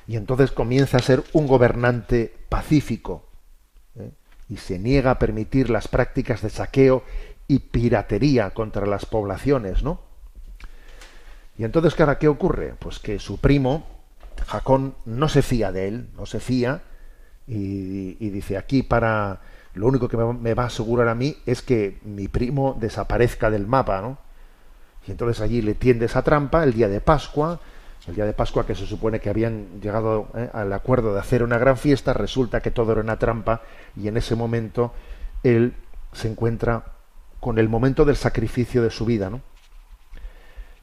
Y entonces comienza a ser un gobernante pacífico ¿eh? y se niega a permitir las prácticas de saqueo y piratería contra las poblaciones, ¿no? Y entonces, ¿qué, ¿qué ocurre? Pues que su primo, Jacón, no se fía de él, no se fía, y, dice, aquí para... Lo único que me, va a asegurar a mí es que mi primo desaparezca del mapa, ¿no? Y entonces allí le tiende esa trampa el día de Pascua, el día de Pascua, que se supone que habían llegado eh, al acuerdo de hacer una gran fiesta, resulta que todo era una trampa y en ese momento él se encuentra con el momento del sacrificio de su vida. ¿no?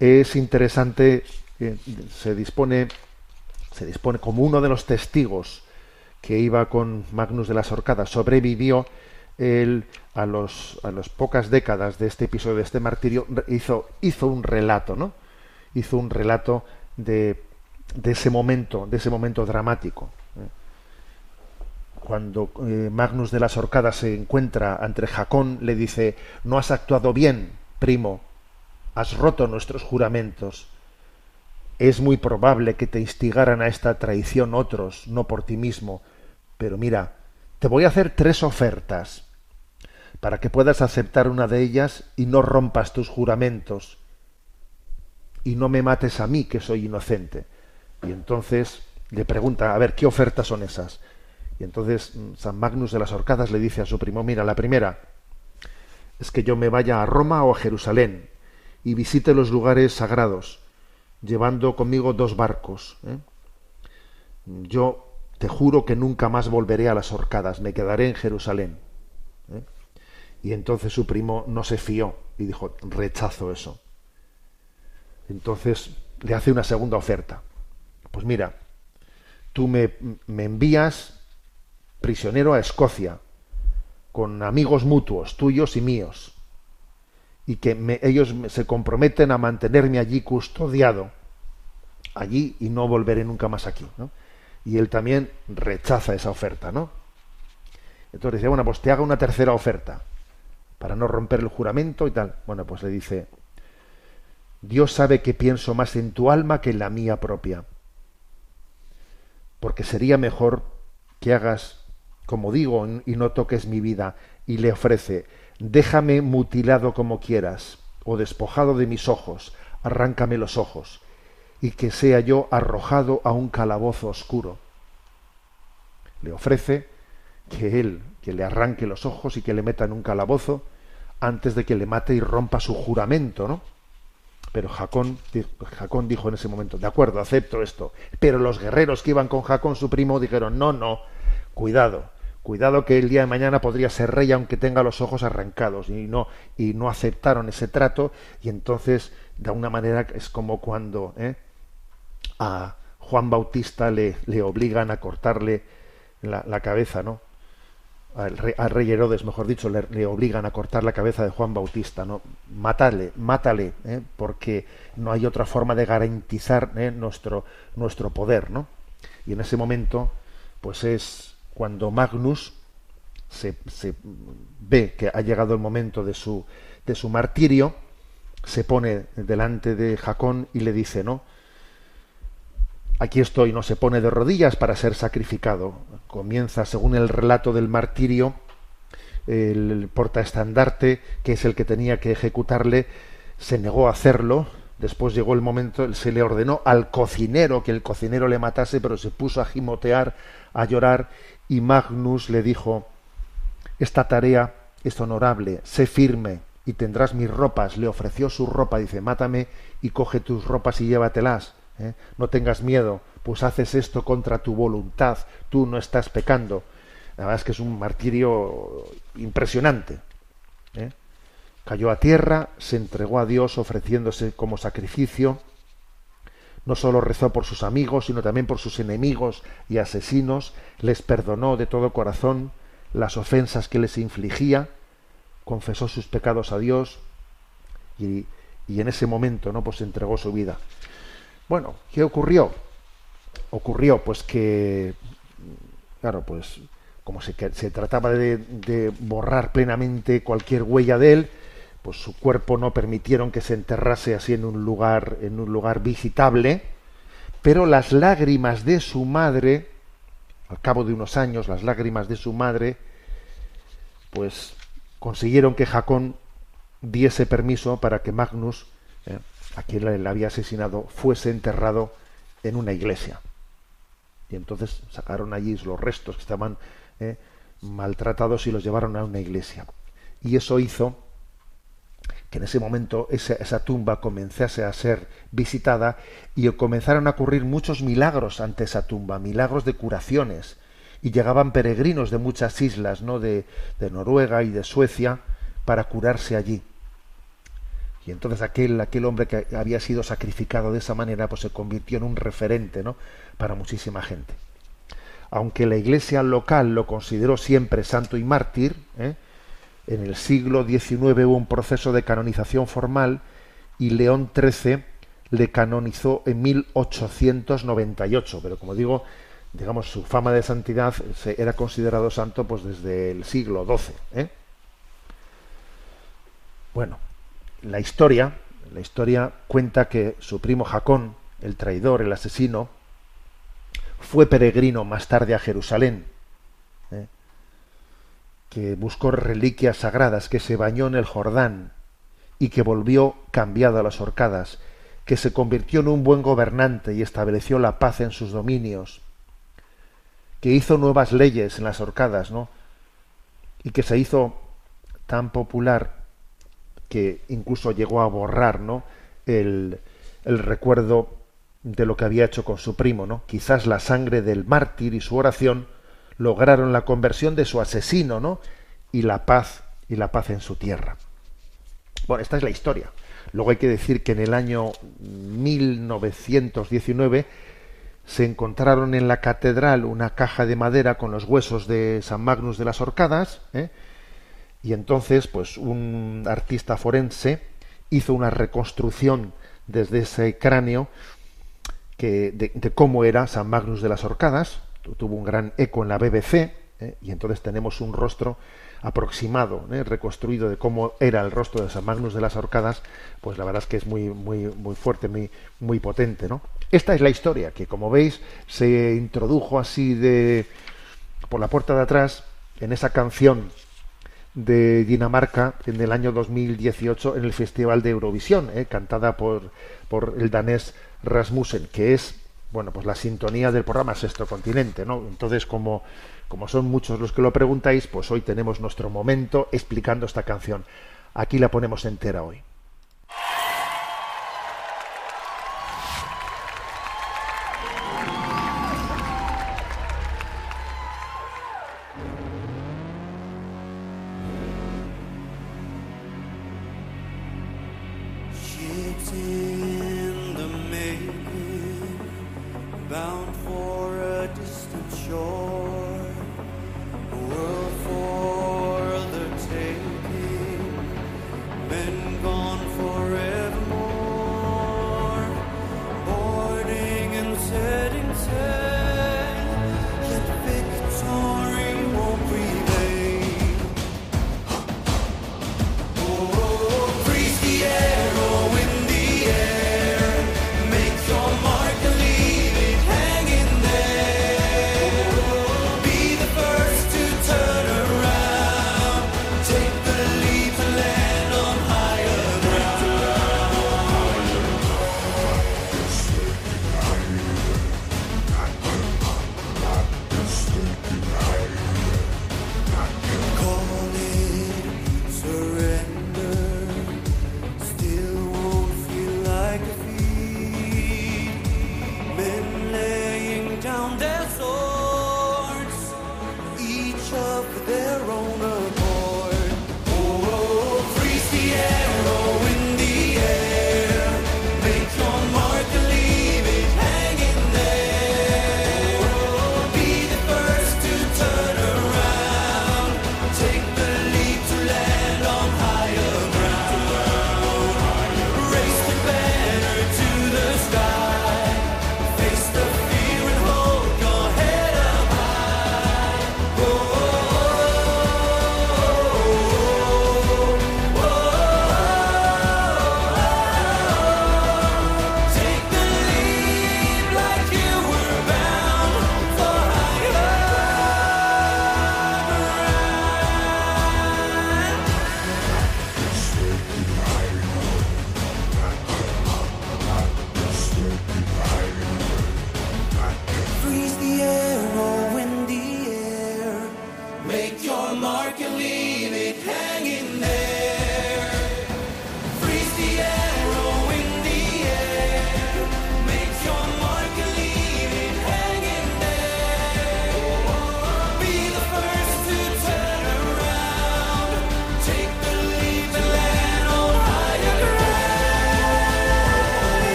Es interesante, eh, se dispone, se dispone como uno de los testigos que iba con Magnus de las Orcadas, sobrevivió él a los a las pocas décadas de este episodio de este martirio hizo hizo un relato, ¿no? Hizo un relato de, de ese momento, de ese momento dramático. ¿eh? Cuando eh, Magnus de las Orcadas se encuentra ante Jacón, le dice, no has actuado bien, primo, has roto nuestros juramentos. Es muy probable que te instigaran a esta traición otros, no por ti mismo, pero mira, te voy a hacer tres ofertas para que puedas aceptar una de ellas y no rompas tus juramentos y no me mates a mí, que soy inocente. Y entonces le pregunta, a ver, ¿qué ofertas son esas? Y entonces mm, San Magnus de las Orcadas le dice a su primo, mira, la primera es que yo me vaya a Roma o a Jerusalén y visite los lugares sagrados, llevando conmigo dos barcos. ¿eh? Yo te juro que nunca más volveré a las horcadas, me quedaré en Jerusalén. ¿eh? Y entonces su primo no se fió y dijo, rechazo eso. Entonces le hace una segunda oferta. Pues mira, tú me, me envías prisionero a Escocia, con amigos mutuos, tuyos y míos, y que ellos se comprometen a mantenerme allí custodiado, allí y no volveré nunca más aquí. ¿no? Y él también rechaza esa oferta, ¿no? Entonces dice, bueno, pues te hago una tercera oferta, para no romper el juramento y tal. Bueno, pues le dice, Dios sabe que pienso más en tu alma que en la mía propia, porque sería mejor que hagas como digo, y no toques mi vida, y le ofrece, déjame mutilado como quieras, o despojado de mis ojos, arráncame los ojos, y que sea yo arrojado a un calabozo oscuro. Le ofrece que él, que le arranque los ojos y que le meta en un calabozo, antes de que le mate y rompa su juramento, ¿no? Pero Jacón, Jacón dijo en ese momento, de acuerdo, acepto esto. Pero los guerreros que iban con Jacón, su primo, dijeron, no, no, cuidado, Cuidado que el día de mañana podría ser rey aunque tenga los ojos arrancados y no y no aceptaron ese trato y entonces de alguna manera es como cuando ¿eh? a Juan Bautista le, le obligan a cortarle la, cabeza, ¿no? Al rey, Herodes, mejor dicho, le, obligan a cortar la cabeza de Juan Bautista, ¿no? Mátale, mátale, ¿eh? porque no hay otra forma de garantizar ¿eh? nuestro, nuestro poder, ¿no? Y en ese momento, pues es cuando Magnus se, ve que ha llegado el momento de su, de su martirio, se pone delante de Jacón y le dice, ¿no? Aquí estoy, no se pone de rodillas para ser sacrificado. Comienza, según el relato del martirio, el portaestandarte, que es el que tenía que ejecutarle, se negó a hacerlo. Después llegó el momento, se le ordenó al cocinero que el cocinero le matase, pero se puso a gimotear, a llorar, y Magnus le dijo, esta tarea es honorable, sé firme y tendrás mis ropas. Le ofreció su ropa, dice, mátame y coge tus ropas y llévatelas. ¿eh? No tengas miedo, pues haces esto contra tu voluntad, tú no estás pecando. La verdad es que es un martirio impresionante. ¿eh? Cayó a tierra, se entregó a Dios ofreciéndose como sacrificio. No solo rezó por sus amigos, sino también por sus enemigos y asesinos, les perdonó de todo corazón las ofensas que les infligía, confesó sus pecados a Dios y, en ese momento no pues entregó su vida. Bueno, ¿qué ocurrió? Ocurrió pues que claro, pues como se, se trataba de, de, borrar plenamente cualquier huella de él, pues su cuerpo no permitieron que se enterrase así en un lugar en un lugar visitable, pero las lágrimas de su madre, al cabo de unos años, las lágrimas de su madre, pues consiguieron que Jacón diese permiso para que Magnus, eh, a quien le había asesinado, fuese enterrado en una iglesia. Y entonces sacaron allí los restos que estaban eh, maltratados y los llevaron a una iglesia. Y eso hizo que en ese momento esa, tumba comenzase a ser visitada y comenzaron a ocurrir muchos milagros ante esa tumba, milagros de curaciones. Y llegaban peregrinos de muchas islas, ¿no? de, Noruega y de Suecia, para curarse allí. Y entonces aquel, aquel hombre que había sido sacrificado de esa manera, pues se convirtió en un referente ¿no? para muchísima gente. Aunque la iglesia local lo consideró siempre santo y mártir, ¿eh? En el siglo XIX hubo un proceso de canonización formal y León XIII le canonizó en 1898, pero como digo, digamos, su fama de santidad se, era considerado santo pues desde el siglo XII. ¿eh? Bueno, la historia, la historia cuenta que su primo Jacón, el traidor, el asesino, fue peregrino más tarde a Jerusalén que buscó reliquias sagradas, que se bañó en el Jordán y que volvió cambiado a las horcadas, que se convirtió en un buen gobernante y estableció la paz en sus dominios, que hizo nuevas leyes en las horcadas, ¿no? Y que se hizo tan popular que incluso llegó a borrar, ¿no? El, el recuerdo de lo que había hecho con su primo, ¿no? Quizás la sangre del mártir y su oración lograron la conversión de su asesino, ¿no? Y la paz y la paz en su tierra. Bueno, esta es la historia. Luego hay que decir que en el año 1919 se encontraron en la catedral una caja de madera con los huesos de San Magnus de las Orcadas, ¿eh? y entonces, pues, un artista forense hizo una reconstrucción desde ese cráneo que, de, cómo era San Magnus de las Orcadas, tuvo un gran eco en la BBC, ¿eh? y entonces tenemos un rostro aproximado, ¿eh? reconstruido de cómo era el rostro de San Magnus de las Orcadas, pues la verdad es que es muy, muy, muy fuerte, muy, muy potente, ¿no? Esta es la historia que, como veis, se introdujo así de por la puerta de atrás en esa canción de Dinamarca en el año 2018 en el Festival de Eurovisión, ¿eh? cantada por, por el danés Rasmussen, que es bueno pues la sintonía del programa Sexto Continente, ¿no? Entonces como como son muchos los que lo preguntáis, pues hoy tenemos nuestro momento explicando esta canción. Aquí la ponemos entera hoy.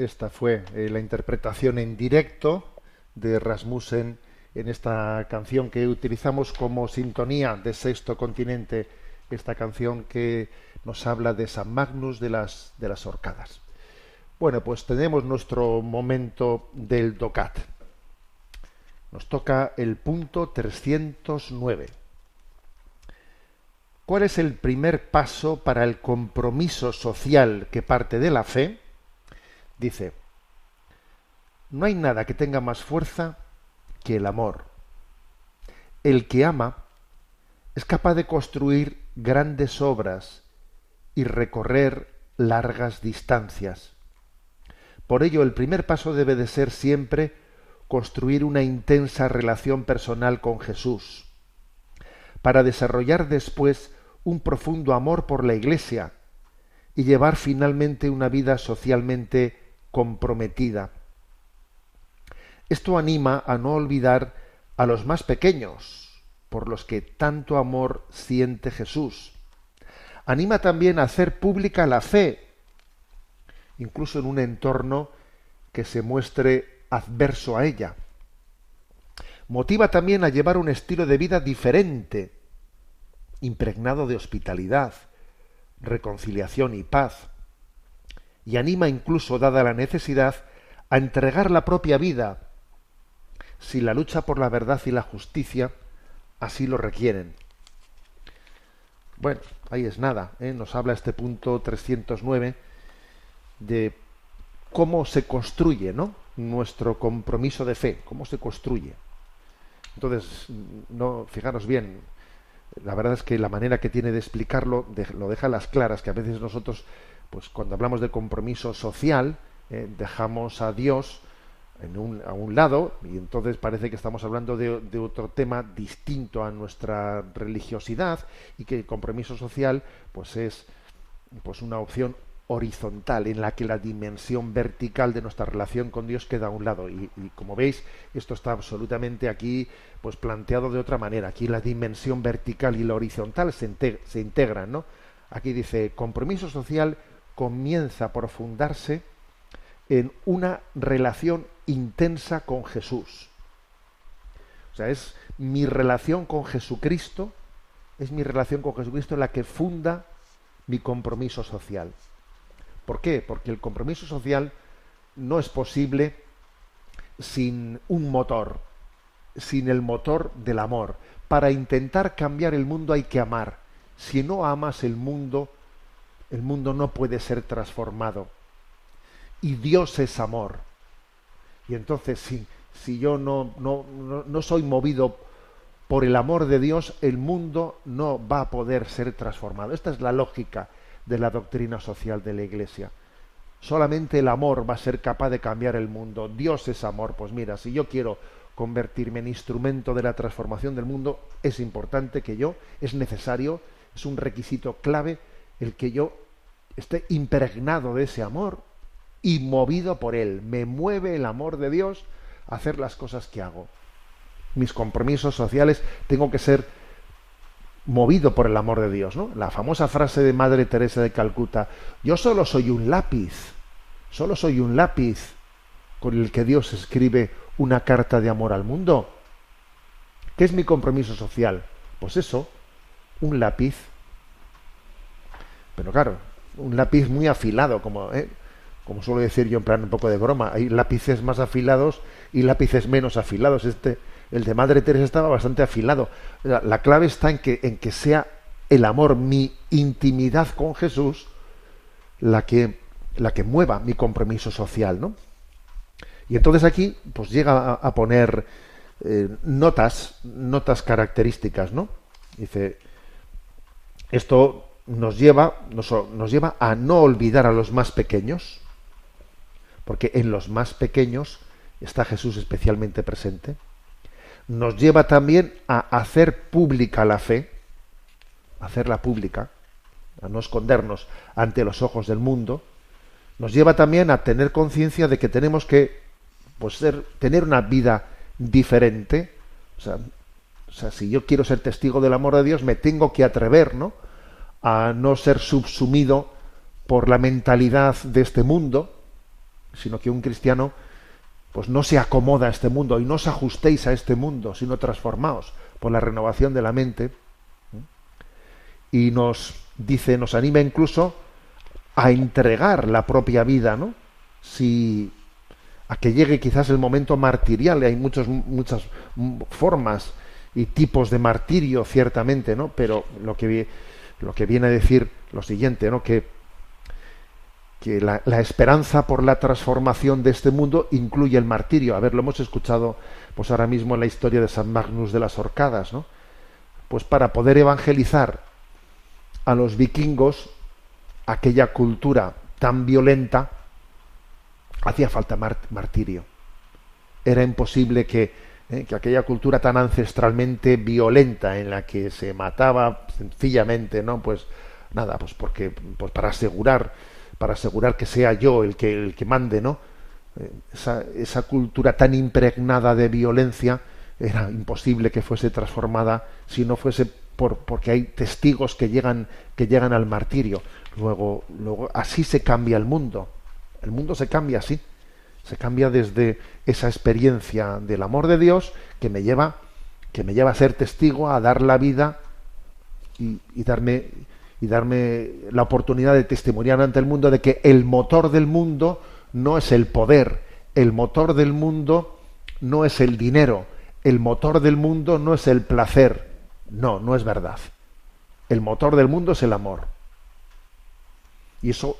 Esta fue eh, la interpretación en directo de Rasmussen en esta canción que utilizamos como sintonía de Sexto Continente, esta canción que nos habla de San Magnus de las, de las Orcadas. Bueno, pues tenemos nuestro momento del DOCAT. Nos toca el punto 309. ¿Cuál es el primer paso para el compromiso social que parte de la fe? Dice, no hay nada que tenga más fuerza que el amor. el que ama es capaz de construir grandes obras y recorrer largas distancias. Por ello, el primer paso debe de ser siempre construir una intensa relación personal con Jesús, para desarrollar después un profundo amor por la Iglesia y llevar finalmente una vida socialmente comprometida. Esto anima a no olvidar a los más pequeños, por los que tanto amor siente Jesús. Anima también a hacer pública la fe, incluso en un entorno que se muestre adverso a ella. Motiva también a llevar un estilo de vida diferente, impregnado de hospitalidad, reconciliación y paz. Y anima incluso, dada la necesidad, a entregar la propia vida, si la lucha por la verdad y la justicia así lo requieren. Bueno, ahí es nada. ¿eh? Nos habla este punto 309 de cómo se construye ¿no? nuestro compromiso de fe, cómo se construye. Entonces, no, fijaros bien, la verdad es que la manera que tiene de explicarlo lo deja las claras, que a veces nosotros, pues cuando hablamos de compromiso social, eh, dejamos a Dios en un, a un lado y entonces parece que estamos hablando de, de, otro tema distinto a nuestra religiosidad y que el compromiso social pues es pues una opción horizontal en la que la dimensión vertical de nuestra relación con Dios queda a un lado. Y, como veis esto está absolutamente aquí pues planteado de otra manera. Aquí la dimensión vertical y la horizontal se integran no aquí dice compromiso social comienza por fundarse en una relación intensa con Jesús o sea es mi relación con Jesucristo es mi relación con Jesucristo la que funda mi compromiso social ¿Por qué? Porque el compromiso social no es posible sin un motor, sin el motor del amor. Para intentar cambiar el mundo hay que amar. Si no amas el mundo, el mundo no puede ser transformado. Y Dios es amor. Y entonces, si, si yo no, no, no, no soy movido por el amor de Dios, el mundo no va a poder ser transformado. Esta es la lógica de la doctrina social de la Iglesia. Solamente el amor va a ser capaz de cambiar el mundo. Dios es amor. Pues mira, si yo quiero convertirme en instrumento de la transformación del mundo, es importante que yo, es necesario, es un requisito clave el que yo esté impregnado de ese amor y movido por él. Me mueve el amor de Dios a hacer las cosas que hago. Mis compromisos sociales tengo que ser movido por el amor de Dios, ¿no? La famosa frase de Madre Teresa de Calcuta, yo solo soy un lápiz, solo soy un lápiz con el que Dios escribe una carta de amor al mundo. ¿Qué es mi compromiso social? Pues eso, un lápiz. Pero claro, un lápiz muy afilado, como, ¿eh? como suelo decir yo en plan un poco de broma. Hay lápices más afilados y lápices menos afilados. Este, el de Madre Teresa estaba bastante afilado. La, la clave está en que, en que sea el amor, mi intimidad con Jesús, la que, la que mueva mi compromiso social, ¿no? Y entonces aquí, pues llega a, a poner eh, notas, notas características, ¿no? Dice, esto nos lleva, nos, nos lleva a no olvidar a los más pequeños, porque en los más pequeños está Jesús especialmente presente nos lleva también a hacer pública la fe, hacerla pública, a no escondernos ante los ojos del mundo, nos lleva también a tener conciencia de que tenemos que pues, ser, tener una vida diferente. O sea, o sea, si yo quiero ser testigo del amor de Dios, me tengo que atrever, ¿no? A no ser subsumido por la mentalidad de este mundo, sino que un cristiano pues no se acomoda a este mundo y no os ajustéis a este mundo, sino transformaos por la renovación de la mente. Y nos dice, nos anima incluso a entregar la propia vida, ¿no? Si a que llegue quizás el momento martirial, hay muchos, muchas formas y tipos de martirio, ciertamente, ¿no? Pero lo que, lo que viene a decir lo siguiente, ¿no? Que que la, esperanza por la transformación de este mundo incluye el martirio. A ver, lo hemos escuchado pues ahora mismo en la historia de San Magnus de las Orcadas, ¿no? Pues para poder evangelizar a los vikingos aquella cultura tan violenta, hacía falta martirio. Era imposible que, eh, que aquella cultura tan ancestralmente violenta en la que se mataba sencillamente, ¿no? Pues nada, pues porque pues para asegurar para asegurar que sea yo el que el que mande, ¿no? Eh, esa, esa cultura tan impregnada de violencia era imposible que fuese transformada si no fuese por, porque hay testigos que llegan que llegan al martirio. Luego, luego así se cambia el mundo. El mundo se cambia así. Se cambia desde esa experiencia del amor de Dios que me lleva que me lleva a ser testigo, a dar la vida y, y darme y darme la oportunidad de testimoniar ante el mundo de que el motor del mundo no es el poder, el motor del mundo no es el dinero, el motor del mundo no es el placer. No, no es verdad. El motor del mundo es el amor. Y eso,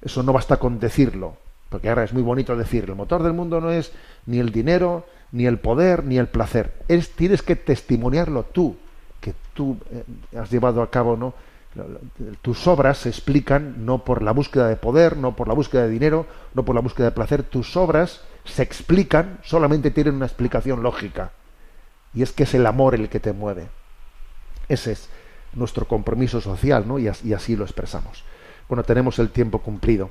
eso no basta con decirlo, porque ahora es muy bonito decir, el motor del mundo no es ni el dinero, ni el poder, ni el placer. Es, tienes que testimoniarlo tú, que tú eh, has llevado a cabo ¿no? tus obras se explican no por la búsqueda de poder, no por la búsqueda de dinero, no por la búsqueda de placer, tus obras se explican, solamente tienen una explicación lógica. Y es que es el amor el que te mueve. Ese es nuestro compromiso social, ¿no? Y así lo expresamos. Bueno, tenemos el tiempo cumplido.